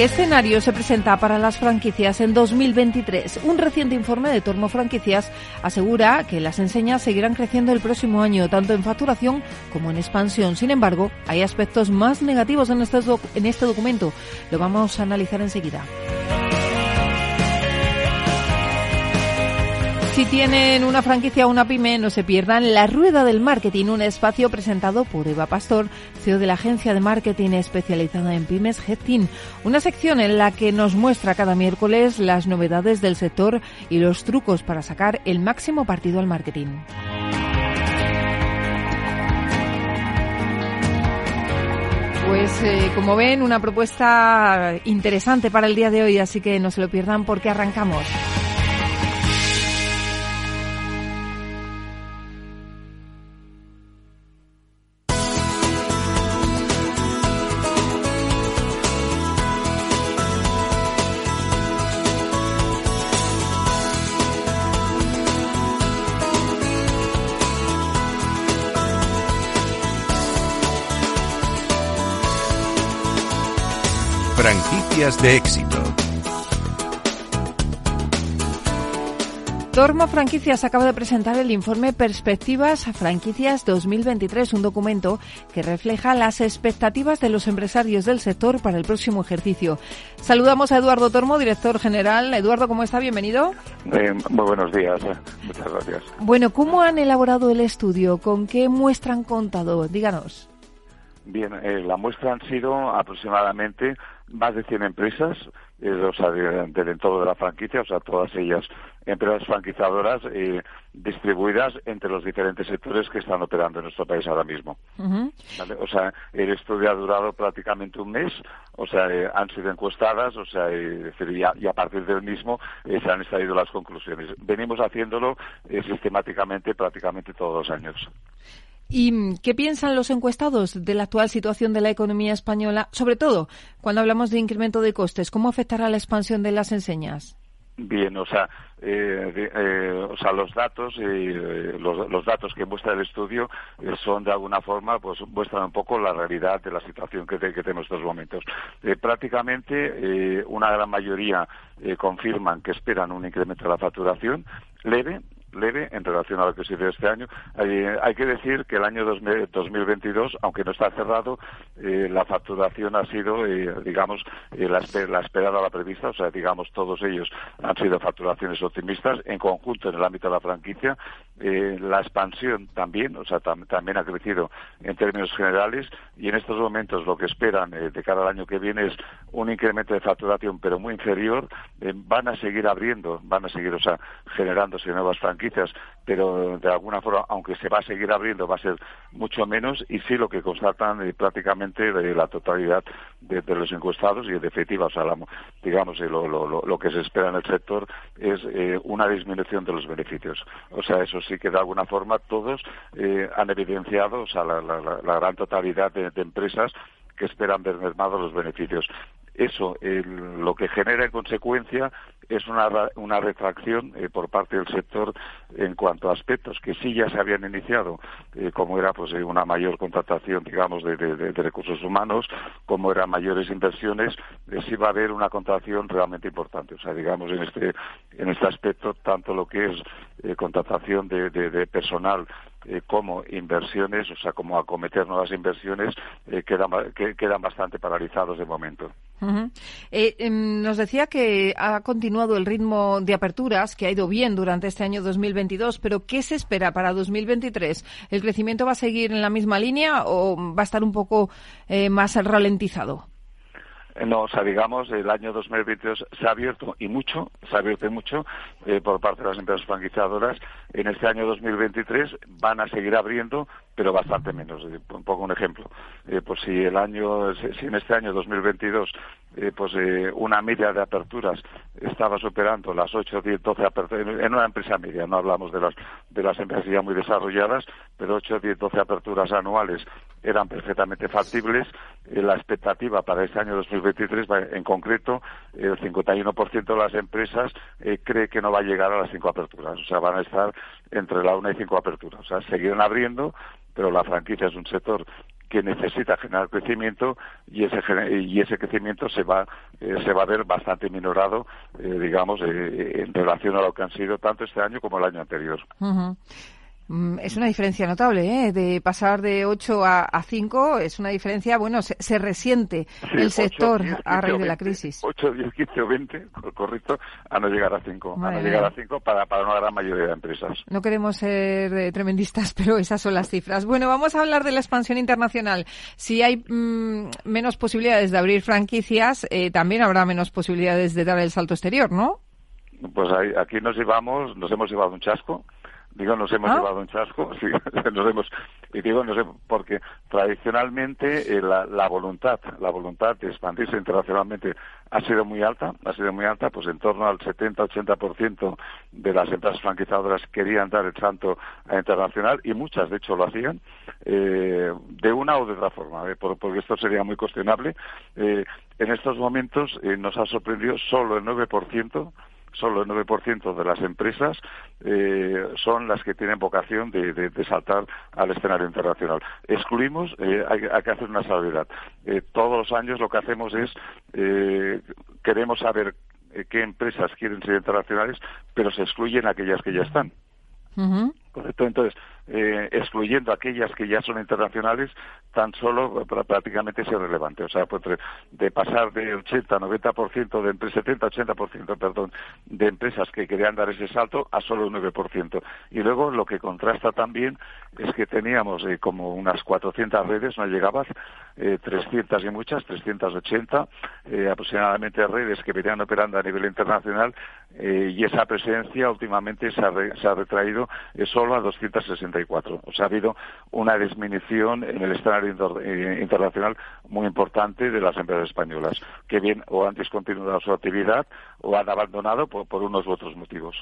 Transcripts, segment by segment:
¿Qué escenario se presenta para las franquicias en 2023? Un reciente informe de Tormo Franquicias asegura que las enseñas seguirán creciendo el próximo año, tanto en facturación como en expansión. Sin embargo, hay aspectos más negativos en este, en este documento. Lo vamos a analizar enseguida. Si tienen una franquicia o una pyme, no se pierdan La Rueda del Marketing, un espacio presentado por Eva Pastor, CEO de la agencia de marketing especializada en pymes Headteam. Una sección en la que nos muestra cada miércoles las novedades del sector y los trucos para sacar el máximo partido al marketing. Pues eh, como ven, una propuesta interesante para el día de hoy, así que no se lo pierdan porque arrancamos. De éxito. Tormo Franquicias acaba de presentar el informe Perspectivas a Franquicias 2023, un documento que refleja las expectativas de los empresarios del sector para el próximo ejercicio. Saludamos a Eduardo Tormo, director general. Eduardo, ¿cómo está? Bienvenido. Eh, muy buenos días. Muchas gracias. Bueno, ¿cómo han elaborado el estudio? ¿Con qué muestra han contado? Díganos. Bien, eh, la muestra han sido aproximadamente más de 100 empresas, eh, o sea, del entorno de la franquicia, o sea, todas ellas empresas franquizadoras eh, distribuidas entre los diferentes sectores que están operando en nuestro país ahora mismo. O sea, el estudio ha durado prácticamente un mes, o sea, eh, han sido encuestadas, o sea, y, a, partir del mismo se han extraído las conclusiones. Venimos haciéndolo sistemáticamente prácticamente todos los años. ¿Y qué piensan los encuestados de la actual situación de la economía española, sobre todo cuando hablamos de incremento de costes? ¿Cómo afectará la expansión de las enseñas? Bien, o sea, eh, eh, o sea, los datos, eh, los, datos que muestra el estudio son de alguna forma, pues muestran un poco la realidad de la situación que, que tenemos en estos momentos. prácticamente una gran mayoría confirman que esperan un incremento de la facturación leve, leve en relación a lo que se dio este año. hay que decir que el año 2022, aunque no está cerrado, eh, la facturación ha sido, eh, digamos, eh, la, la, esperada, la prevista, o sea, digamos, todos ellos han sido facturaciones optimistas. En conjunto, en el ámbito de la franquicia, la expansión también, o sea, también ha crecido en términos generales y en estos momentos lo que esperan de cara al año que viene es un incremento de facturación, pero muy inferior. van a seguir abriendo, van a seguir, o sea, generándose nuevas franquicias pero de alguna forma, aunque se va a seguir abriendo, va a ser mucho menos y sí lo que constatan eh, prácticamente de la totalidad de, los encuestados y en definitiva, o sea, digamos, eh, lo, lo, que se espera en el sector es eh, una disminución de los beneficios. O sea, eso sí que de alguna forma todos han evidenciado, o sea, la, gran totalidad de, empresas que esperan ver mermados los beneficios. Eso lo que genera en consecuencia es una, una retracción eh, por parte del sector en cuanto a aspectos que sí ya se habían iniciado, eh, como era pues eh, una mayor contratación, digamos, de, recursos humanos, como eran mayores inversiones, sí va a haber una contratación realmente importante. O sea, digamos, en este, en este aspecto, tanto lo que es contratación de, personal como inversiones, o sea, como acometer nuevas inversiones, quedan, que, quedan bastante paralizados de momento. Em, nos decía que ha continuado el ritmo de aperturas, que ha ido bien durante este año 2022, pero ¿qué se espera para 2023? ¿El crecimiento va a seguir en la misma línea o va a estar un poco eh, más ralentizado? No, o sea, digamos, el año 2022 se ha abierto y mucho, se ha abierto mucho eh, por parte de las empresas franquiciadoras. En este año 2023 van a seguir abriendo, pero bastante menos. Eh, un un ejemplo. Eh, pues si el año, si en este año 2022 eh, pues eh, una media de aperturas estaba superando las 8, 10, 12 aperturas, en una empresa media, no hablamos de las, de las empresas ya muy desarrolladas, pero 8, 10, 12 aperturas anuales eran perfectamente factibles. Eh, la expectativa para este año 2023, en concreto, el 51% de las empresas cree que no va a llegar a las 5 aperturas, o sea, van a estar entre la 1 y 5 aperturas. O sea, seguirán abriendo, pero la franquicia es un sector que necesita generar crecimiento y ese y ese crecimiento se va eh, se va a ver bastante minorado eh, digamos eh, en relación a lo que han sido tanto este año como el año anterior. Es una diferencia notable, ¿eh? De pasar de 8 a, 5 es una diferencia, bueno, se, resiente el sector a raíz de la crisis. 8, 10, 15 o 20, correcto, a no llegar a 5. a no llegar a 5 para, para una gran mayoría de empresas. No queremos ser eh, tremendistas, pero esas son las cifras. Bueno, vamos a hablar de la expansión internacional. Si hay mm, menos posibilidades de abrir franquicias, eh, también habrá menos posibilidades de dar el salto exterior, ¿no? Pues ahí, aquí nos llevamos, nos hemos llevado un chasco Digo, nos hemos ¿Ah? llevado un chasco, sí, nos hemos, y digo, no sé, porque tradicionalmente eh, la, la, voluntad, la voluntad de expandirse internacionalmente ha sido muy alta, ha sido muy alta, pues en torno al 70-80% de las empresas franquizadoras querían dar el salto a internacional y muchas, de hecho, lo hacían eh, de una o de otra forma, ¿eh? porque esto sería muy cuestionable. Eh, en estos momentos eh, nos ha sorprendido solo el 9% solo el 9% de las empresas eh, son las que tienen vocación de, saltar al escenario internacional. Excluimos, eh, hay, que hacer una salvedad. Eh, todos los años lo que hacemos es, queremos saber qué empresas quieren ser internacionales, pero se excluyen aquellas que ya están. Entonces, eh, excluyendo aquellas que ya son internacionales, tan solo prácticamente es irrelevante. O sea, pues de pasar de 80 90% de empresas, 70 80% perdón, de empresas que querían dar ese salto a solo un 9%. Y luego lo que contrasta también es que teníamos eh, como unas 400 redes, no llegabas, eh, 300 y muchas, 380 eh, aproximadamente redes que venían operando a nivel internacional eh, y esa presencia últimamente se ha, se ha retraído solo a 264. O sea, ha habido una disminución en el escenario internacional muy importante de las empresas españolas, que bien o han discontinuado su actividad o han abandonado por, unos u otros motivos.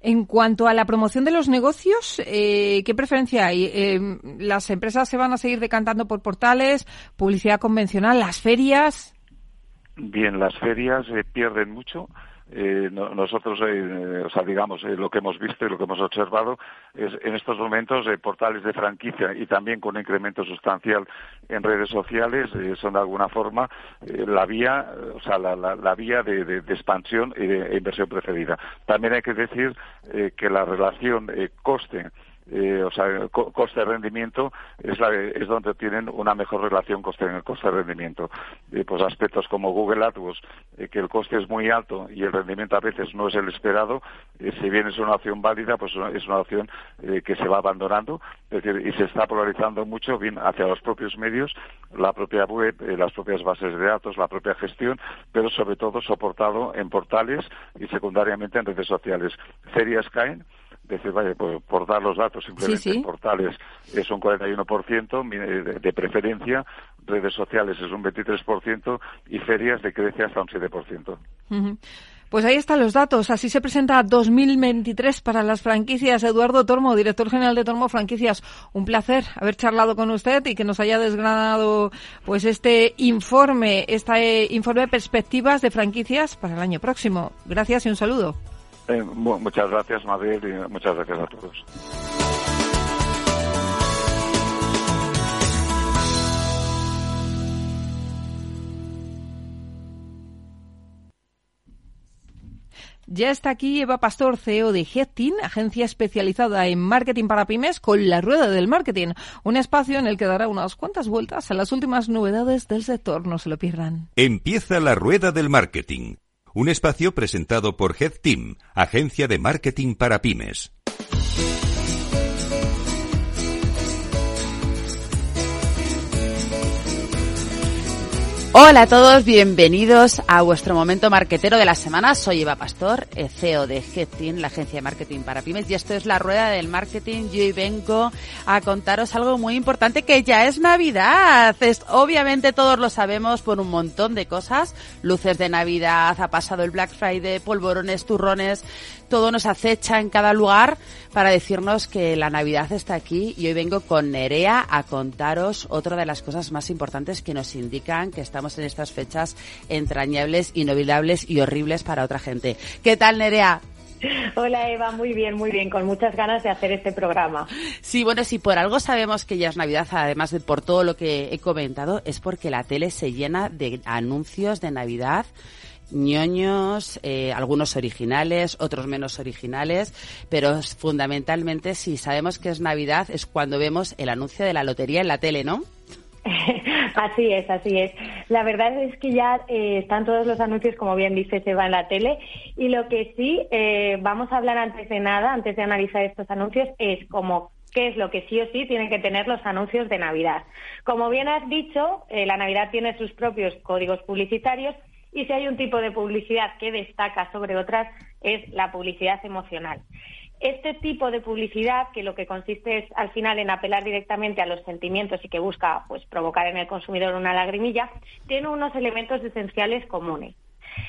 En cuanto a la promoción de los negocios, eh, ¿qué preferencia hay? Eh, ¿Las empresas se van a seguir decantando por portales, publicidad convencional, las ferias? Bien, las ferias eh, pierden mucho eh, nosotros, eh, o sea, digamos, eh, lo que hemos visto y lo que hemos observado es en estos momentos portales de franquicia y también con un incremento sustancial en redes sociales son de alguna forma la vía, o sea, la, vía de, expansión e, de inversión preferida. También hay que decir que la relación coste eh, o sea, coste-rendimiento es, es donde tienen una mejor relación coste-rendimiento. pues aspectos como Google AdWords, eh, que el coste es muy alto y el rendimiento a veces no es el esperado, eh, si bien es una opción válida, pues es una opción que se va abandonando, es decir, y se está polarizando mucho bien hacia los propios medios, la propia web, las propias bases de datos, la propia gestión, pero sobre todo soportado en portales y secundariamente en redes sociales. Ferias caen, decir, vaya, por, dar los datos simplemente portales es un 41% de, preferencia, redes sociales es un 23% y ferias decrece hasta un 7%. Pues ahí están los datos. Así se presenta 2023 para las franquicias. Eduardo Tormo, director general de Tormo Franquicias. Un placer haber charlado con usted y que nos haya desgranado pues este informe, este informe de perspectivas de franquicias para el año próximo. Gracias y un saludo. Eh, muchas gracias, Mabel, y muchas gracias a todos. Ya está aquí Eva Pastor, CEO de Headteam, agencia especializada en marketing para pymes, con la rueda del marketing, un espacio en el que dará unas cuantas vueltas a las últimas novedades del sector. No se lo pierdan. Empieza la rueda del marketing un espacio presentado por Head Team, agencia de marketing para pymes. Hola a todos, bienvenidos a vuestro momento marquetero de la semana. Soy Eva Pastor, eh, CEO de Headteam, la agencia de marketing para pymes, y esto es la rueda del marketing. Yo hoy vengo a contaros algo muy importante que ya es Navidad. Es, obviamente todos lo sabemos por un montón de cosas. Luces de Navidad, ha pasado el Black Friday, polvorones, turrones, todo nos acecha en cada lugar para decirnos que la Navidad está aquí y hoy vengo con Nerea a contaros otra de las cosas más importantes que nos indican que estamos en estas fechas entrañables, inolvidables y horribles para otra gente. ¿Qué tal, Nerea? Hola Eva, muy bien, muy bien, con muchas ganas de hacer este programa. Sí, bueno, si por algo sabemos que ya es Navidad, además de por todo lo que he comentado, es porque la tele se llena de anuncios de Navidad ñoños, eh, algunos originales, otros menos originales, pero fundamentalmente si sabemos que es Navidad es cuando vemos el anuncio de la lotería en la tele, ¿no? así es, así es. La verdad es que ya eh, están todos los anuncios, como bien dice, se va en la tele. Y lo que sí eh, vamos a hablar antes de nada, antes de analizar estos anuncios, es como qué es lo que sí o sí tienen que tener los anuncios de Navidad. Como bien has dicho, la Navidad tiene sus propios códigos publicitarios y si hay un tipo de publicidad que destaca sobre otras, es la publicidad emocional. Este tipo de publicidad, que lo que consiste es al final en apelar directamente a los sentimientos y que busca pues, provocar en el consumidor una lagrimilla, tiene unos elementos esenciales comunes.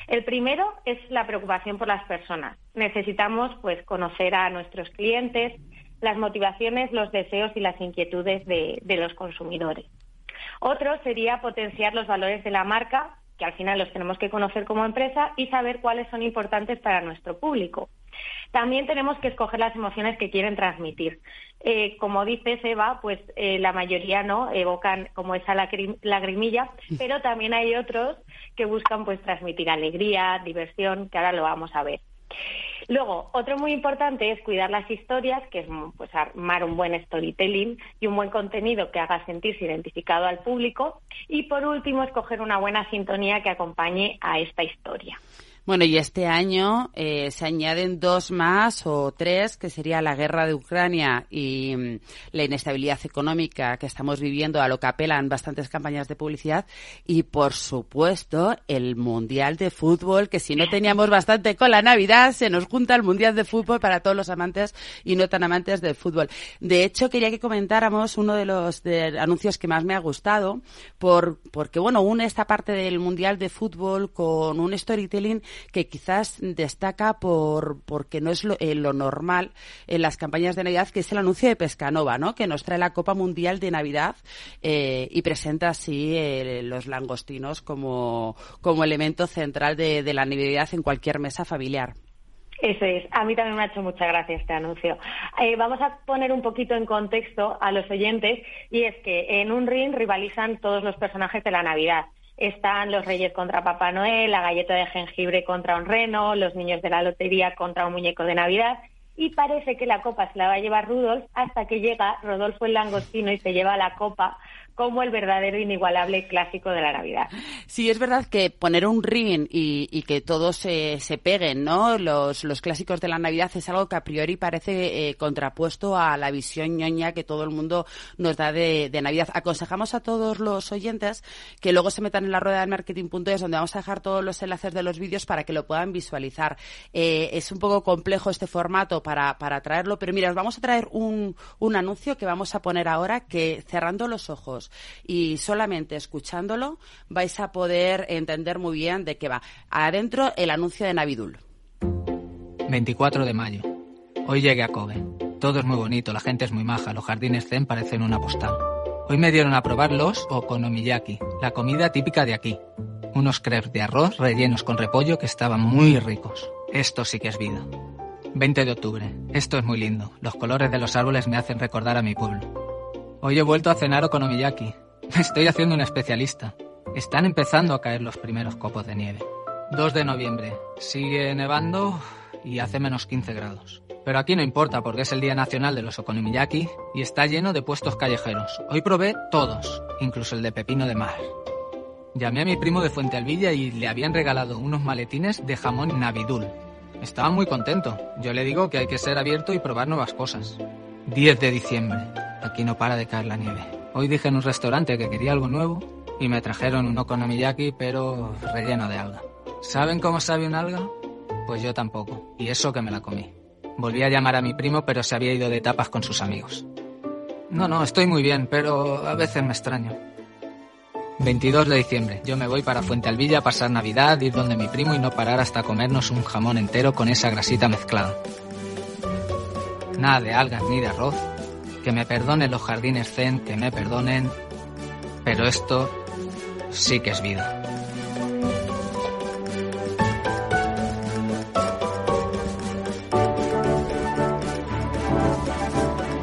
El primero es la preocupación por las personas. Necesitamos pues, conocer a nuestros clientes, las motivaciones, los deseos y las inquietudes de los consumidores. Otro sería potenciar los valores de la marca que al final los tenemos que conocer como empresa y saber cuáles son importantes para nuestro público. También tenemos que escoger las emociones que quieren transmitir. Eh, como dice Eva, pues eh, la mayoría no evocan como esa lagrimilla, pero también hay otros que buscan pues transmitir alegría, diversión, que ahora lo vamos a ver. Luego, otro muy importante es cuidar las historias, que es pues, armar un buen storytelling y un buen contenido que haga sentirse identificado al público. Y por último, escoger una buena sintonía que acompañe a esta historia. Bueno, y este año eh, se añaden dos más o tres, que sería la guerra de Ucrania y mm, la inestabilidad económica que estamos viviendo, a lo que apelan bastantes campañas de publicidad, y por supuesto el Mundial de Fútbol, que si no teníamos bastante con la Navidad, se nos junta el Mundial de Fútbol para todos los amantes y no tan amantes del fútbol. De hecho, quería que comentáramos uno de los anuncios que más me ha gustado, por, porque bueno, une esta parte del Mundial de Fútbol con un storytelling que quizás destaca por porque no es lo, eh, normal en las campañas de Navidad, que es el anuncio de Pescanova, ¿no? Que nos trae la Copa Mundial de Navidad eh, y presenta así eh, los langostinos como, como elemento central de, de la Navidad en cualquier mesa familiar. Eso es. A mí también me ha hecho mucha gracia este anuncio. Eh, vamos a poner un poquito en contexto a los oyentes y es que en un ring rivalizan todos los personajes de la Navidad están los Reyes contra Papá Noel, la galleta de jengibre contra un reno, los niños de la lotería contra un muñeco de Navidad. Y parece que la copa se la va a llevar Rudolf hasta que llega Rodolfo el langostino y se lleva la copa como el verdadero inigualable clásico de la Navidad. Sí, es verdad que poner un ring y, que todos se, se, peguen, ¿no? Los, los clásicos de la Navidad es algo que a priori parece eh, contrapuesto a la visión ñoña que todo el mundo nos da de, Navidad. Aconsejamos a todos los oyentes que luego se metan en la rueda de marketing.es donde vamos a dejar todos los enlaces de los vídeos para que lo puedan visualizar. Eh, es un poco complejo este formato para, para traerlo, pero mira, os vamos a traer un, un anuncio que vamos a poner ahora que cerrando los ojos y solamente escuchándolo vais a poder entender muy bien de qué va. Adentro el anuncio de Navidul. 24 de mayo. Hoy llegué a Kobe. Todo es muy bonito, la gente es muy maja, los jardines zen parecen una postal. Hoy me dieron a probar los okonomiyaki, la comida típica de aquí. Unos crepes de arroz rellenos con repollo que estaban muy ricos. Esto sí que es vida. 20 de octubre. Esto es muy lindo. Los colores de los árboles me hacen recordar a mi pueblo. Hoy he vuelto a cenar okonomiyaki. Me estoy haciendo un especialista. Están empezando a caer los primeros copos de nieve. 2 de noviembre. Sigue nevando y hace menos 15 grados. Pero aquí no importa porque es el Día Nacional de los Okonomiyaki y está lleno de puestos callejeros. Hoy probé todos, incluso el de pepino de mar. Llamé a mi primo de Fuente Alvilla y le habían regalado unos maletines de jamón Navidul. Estaba muy contento. Yo le digo que hay que ser abierto y probar nuevas cosas. 10 de diciembre. Aquí no para de caer la nieve. Hoy dije en un restaurante que quería algo nuevo y me trajeron un okonomiyaki pero relleno de alga. ¿Saben cómo sabe un alga? Pues yo tampoco, y eso que me la comí. Volví a llamar a mi primo pero se había ido de tapas con sus amigos. No, no, estoy muy bien, pero a veces me extraño. 22 de diciembre. Yo me voy para Fuente Alvilla a pasar Navidad, ir donde mi primo y no parar hasta comernos un jamón entero con esa grasita mezclada. Nada de algas ni de arroz. Que me perdonen los jardines zen, que me perdonen. Pero esto sí que es vida.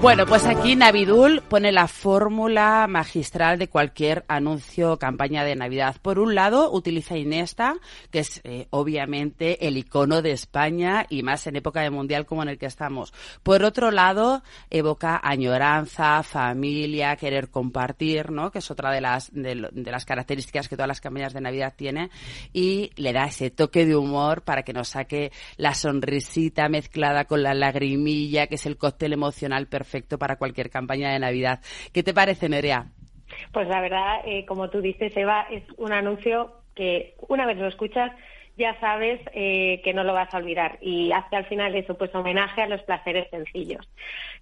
Bueno, pues aquí Navidul pone la fórmula magistral de cualquier anuncio o campaña de Navidad. Por un lado, utiliza Inesta, que es eh, obviamente el icono de España y más en época de mundial como en el que estamos. Por otro lado, evoca añoranza, familia, querer compartir, ¿no? Que es otra de las de, de las características que todas las campañas de Navidad tienen y le da ese toque de humor para que nos saque la sonrisita mezclada con la lagrimilla, que es el cóctel emocional perfecto perfecto para cualquier campaña de Navidad. ¿Qué te parece, Nerea? Pues la verdad, eh, como tú dices, Eva, es un anuncio que una vez lo escuchas ya sabes eh, que no lo vas a olvidar y hace al final eso, pues homenaje a los placeres sencillos.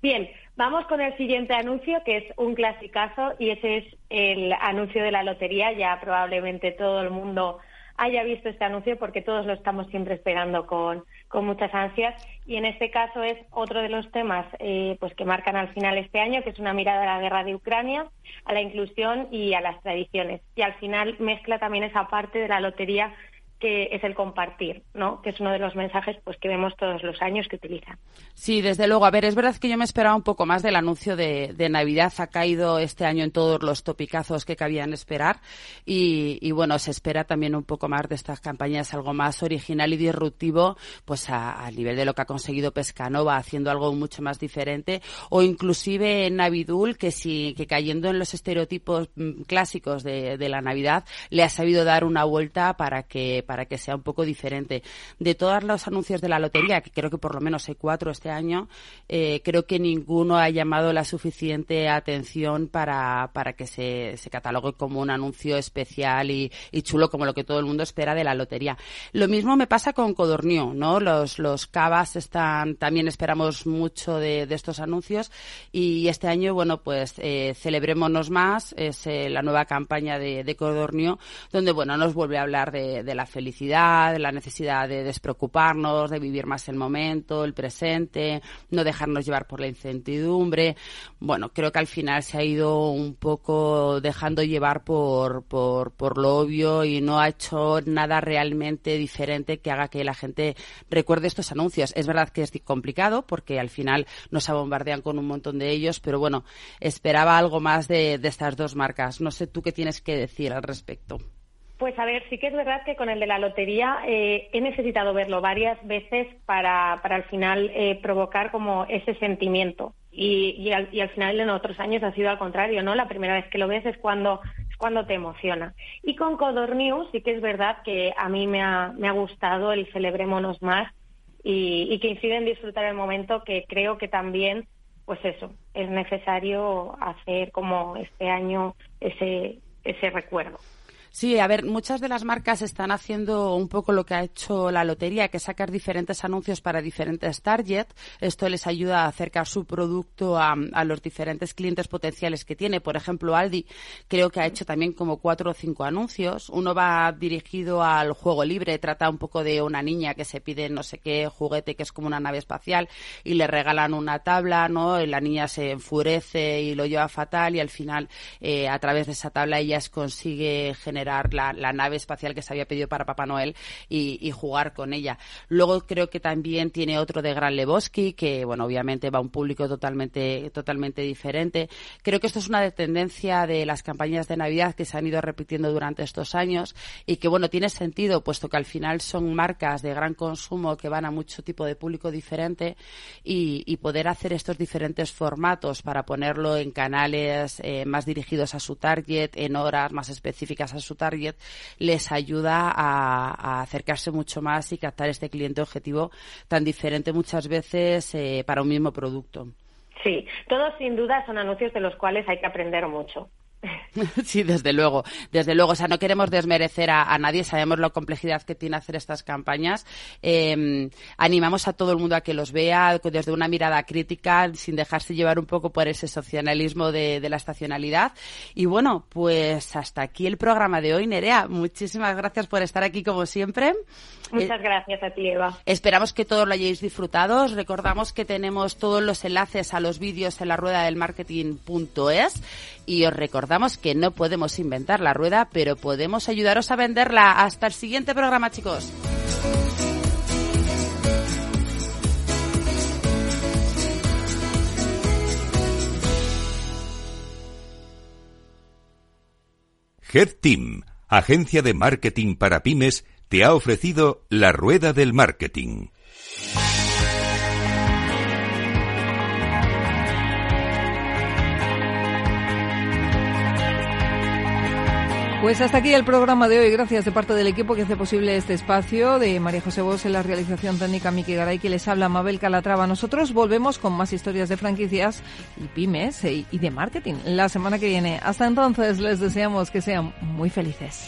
Bien, vamos con el siguiente anuncio que es un clasicazo y ese es el anuncio de la lotería. Ya probablemente todo el mundo haya visto este anuncio porque todos lo estamos siempre esperando con, con muchas ansias. Y en este caso es otro de los temas eh, pues que marcan al final este año que es una mirada a la guerra de Ucrania a la inclusión y a las tradiciones. Y al final mezcla también esa parte de la lotería que es el compartir, ¿no? Que es uno de los mensajes pues que vemos todos los años que utilizan. Sí, desde luego. A ver, es verdad que yo me esperaba un poco más del anuncio de, Navidad. Ha caído este año en todos los topicazos que cabían esperar. Y, bueno, se espera también un poco más de estas campañas, algo más original y disruptivo, pues a, nivel de lo que ha conseguido Pescanova, haciendo algo mucho más diferente. O inclusive Navidul, que sí, que cayendo en los estereotipos mm, clásicos de, de la Navidad, le ha sabido dar una vuelta para que para que sea un poco diferente. De todos los anuncios de la lotería, que creo que por lo menos hay cuatro este año, eh, creo que ninguno ha llamado la suficiente atención para, para que se, se catalogue como un anuncio especial y, chulo como lo que todo el mundo espera de la lotería. Lo mismo me pasa con Codornio, ¿no? Los, los cavas están, también esperamos mucho de, estos anuncios y este año, bueno, pues eh, celebrémonos más, es eh, la nueva campaña de, de Codornio, donde, bueno, nos vuelve a hablar de, de la felicidad felicidad, la necesidad de despreocuparnos, de vivir más el momento, el presente, no dejarnos llevar por la incertidumbre. Bueno, creo que al final se ha ido un poco dejando llevar por, por, por lo obvio y no ha hecho nada realmente diferente que haga que la gente recuerde estos anuncios. Es verdad que es complicado porque al final nos bombardean con un montón de ellos, pero bueno, esperaba algo más de, de estas dos marcas. No sé tú qué tienes que decir al respecto. Pues a ver, sí que es verdad que con el de la lotería eh, he necesitado verlo varias veces para, para al final eh, provocar como ese sentimiento. Y, y, al, y, al, final en otros años ha sido al contrario, ¿no? La primera vez que lo ves es cuando, es cuando te emociona. Y con Codor sí que es verdad que a mí me ha, me ha gustado el celebrémonos más y, y que incide en disfrutar el momento que creo que también, pues eso, es necesario hacer como este año ese, ese recuerdo. Sí, a ver, muchas de las marcas están haciendo un poco lo que ha hecho la lotería, que sacar diferentes anuncios para diferentes targets. Esto les ayuda a acercar su producto a, los diferentes clientes potenciales que tiene. Por ejemplo, Aldi creo que ha hecho también como cuatro o cinco anuncios. Uno va dirigido al juego libre, trata un poco de una niña que se pide no sé qué juguete que es como una nave espacial y le regalan una tabla, ¿no? Y la niña se enfurece y lo lleva fatal y al final eh, a través de esa tabla ella consigue generar la, nave espacial que se había pedido para Papá Noel y, jugar con ella. Luego creo que también tiene otro de Gran Lebowski, que bueno, obviamente va a un público totalmente, totalmente diferente. Creo que esto es una tendencia de las campañas de Navidad que se han ido repitiendo durante estos años y que bueno, tiene sentido, puesto que al final son marcas de gran consumo que van a mucho tipo de público diferente y, poder hacer estos diferentes formatos para ponerlo en canales eh, más dirigidos a su target, en horas más específicas a su su target les ayuda a, acercarse mucho más y captar este cliente objetivo tan diferente muchas veces eh, para un mismo producto. Sí, todos sin duda son anuncios de los cuales hay que aprender mucho. Sí, desde luego, desde luego. O sea, no queremos desmerecer a, nadie, sabemos la complejidad que tiene hacer estas campañas. Em, animamos a todo el mundo a que los vea desde una mirada crítica, sin dejarse llevar un poco por ese socialismo de, la estacionalidad. Y bueno, pues hasta aquí el programa de hoy, Nerea. Muchísimas gracias por estar aquí como siempre. Muchas gracias a ti, Eva. Esperamos que todos lo hayáis disfrutado. Os recordamos que tenemos todos los enlaces a los vídeos en la rueda del marketing.es y os recordamos que no podemos inventar la rueda, pero podemos ayudaros a venderla. Hasta el siguiente programa, chicos. Head Team, agencia de marketing para pymes, te ha ofrecido la rueda del marketing. Pues hasta aquí el programa de hoy. Gracias de parte del equipo que hace posible este espacio, de María José Bos en la realización técnica, Miki Garay, que les habla Mabel Calatrava. Nosotros volvemos con más historias de franquicias y pymes y de marketing la semana que viene. Hasta entonces les deseamos que sean muy felices.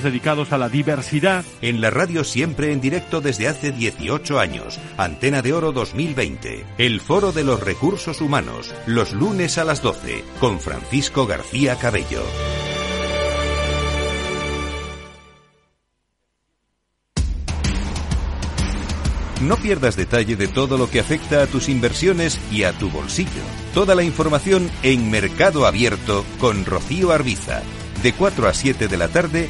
dedicados a la diversidad. En la radio siempre en directo desde hace 18 años. Antena de Oro 2020. El Foro de los Recursos Humanos. Los lunes a las 12. Con Francisco García Cabello. No pierdas detalle de todo lo que afecta a tus inversiones y a tu bolsillo. Toda la información en Mercado Abierto con Rocío Arbiza, de 4 a 7 de la tarde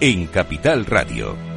en Capital Radio.